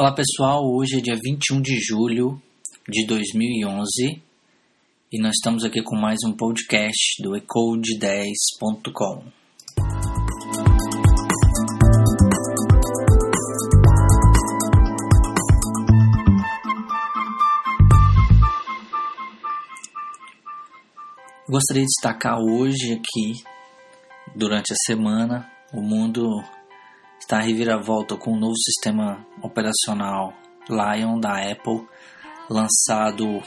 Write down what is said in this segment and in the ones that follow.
Olá pessoal, hoje é dia 21 de julho de 2011 e nós estamos aqui com mais um podcast do ecode10.com. Gostaria de destacar hoje aqui, durante a semana, o mundo está a reviravolta com o novo sistema operacional Lion da Apple, lançado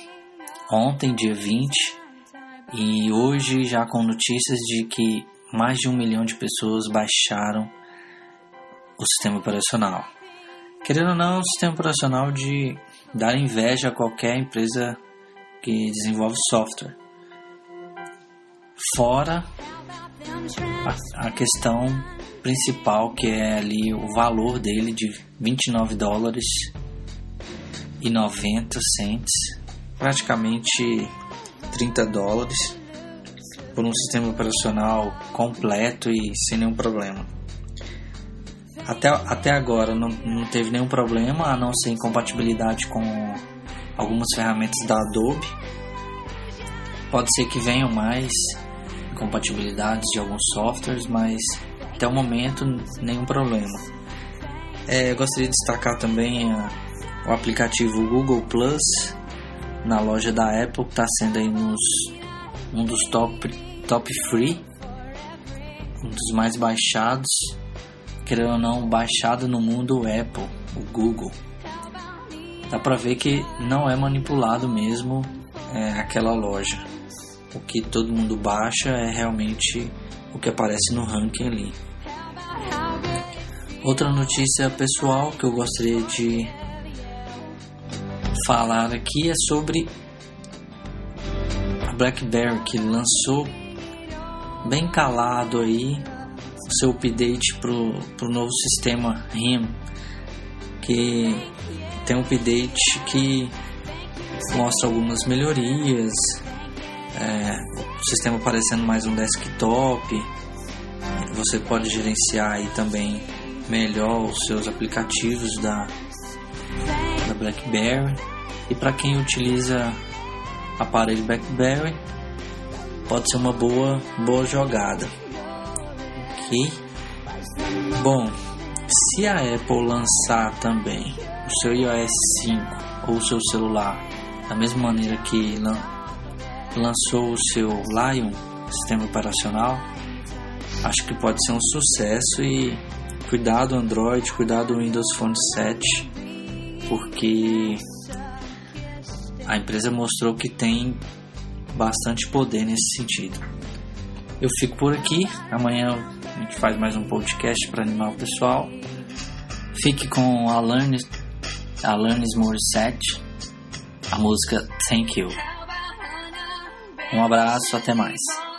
ontem, dia 20, e hoje já com notícias de que mais de um milhão de pessoas baixaram o sistema operacional. Querendo ou não, é um sistema operacional de dar inveja a qualquer empresa que desenvolve software. Fora a questão principal, que é ali o valor dele de 29 dólares e 90 cents, praticamente 30 dólares, por um sistema operacional completo e sem nenhum problema. Até, até agora não, não teve nenhum problema, a não ser incompatibilidade com algumas ferramentas da Adobe. Pode ser que venham mais incompatibilidades de alguns softwares, mas até o momento nenhum problema. É, gostaria de destacar também a, o aplicativo Google Plus na loja da Apple, que está sendo aí nos, um dos top, top free, um dos mais baixados, querendo ou não, baixado no mundo Apple, o Google. Dá para ver que não é manipulado mesmo é, aquela loja. O que todo mundo baixa é realmente o que aparece no ranking ali. Outra notícia pessoal que eu gostaria de falar aqui é sobre a BlackBerry que lançou bem calado aí o seu update pro, pro novo sistema RIM que tem um update que mostra algumas melhorias é, o sistema parecendo mais um desktop você pode gerenciar aí também melhor os seus aplicativos da, da BlackBerry. E para quem utiliza aparelho BlackBerry, pode ser uma boa, boa jogada. Ok? Bom, se a Apple lançar também o seu iOS 5 ou o seu celular da mesma maneira que lançou o seu Lion sistema operacional, acho que pode ser um sucesso e cuidado Android, cuidado Windows Phone 7, porque a empresa mostrou que tem bastante poder nesse sentido. Eu fico por aqui, amanhã a gente faz mais um podcast para animar o pessoal. Fique com Alanis, Alanis Morissette, a música Thank You. Um abraço, até mais.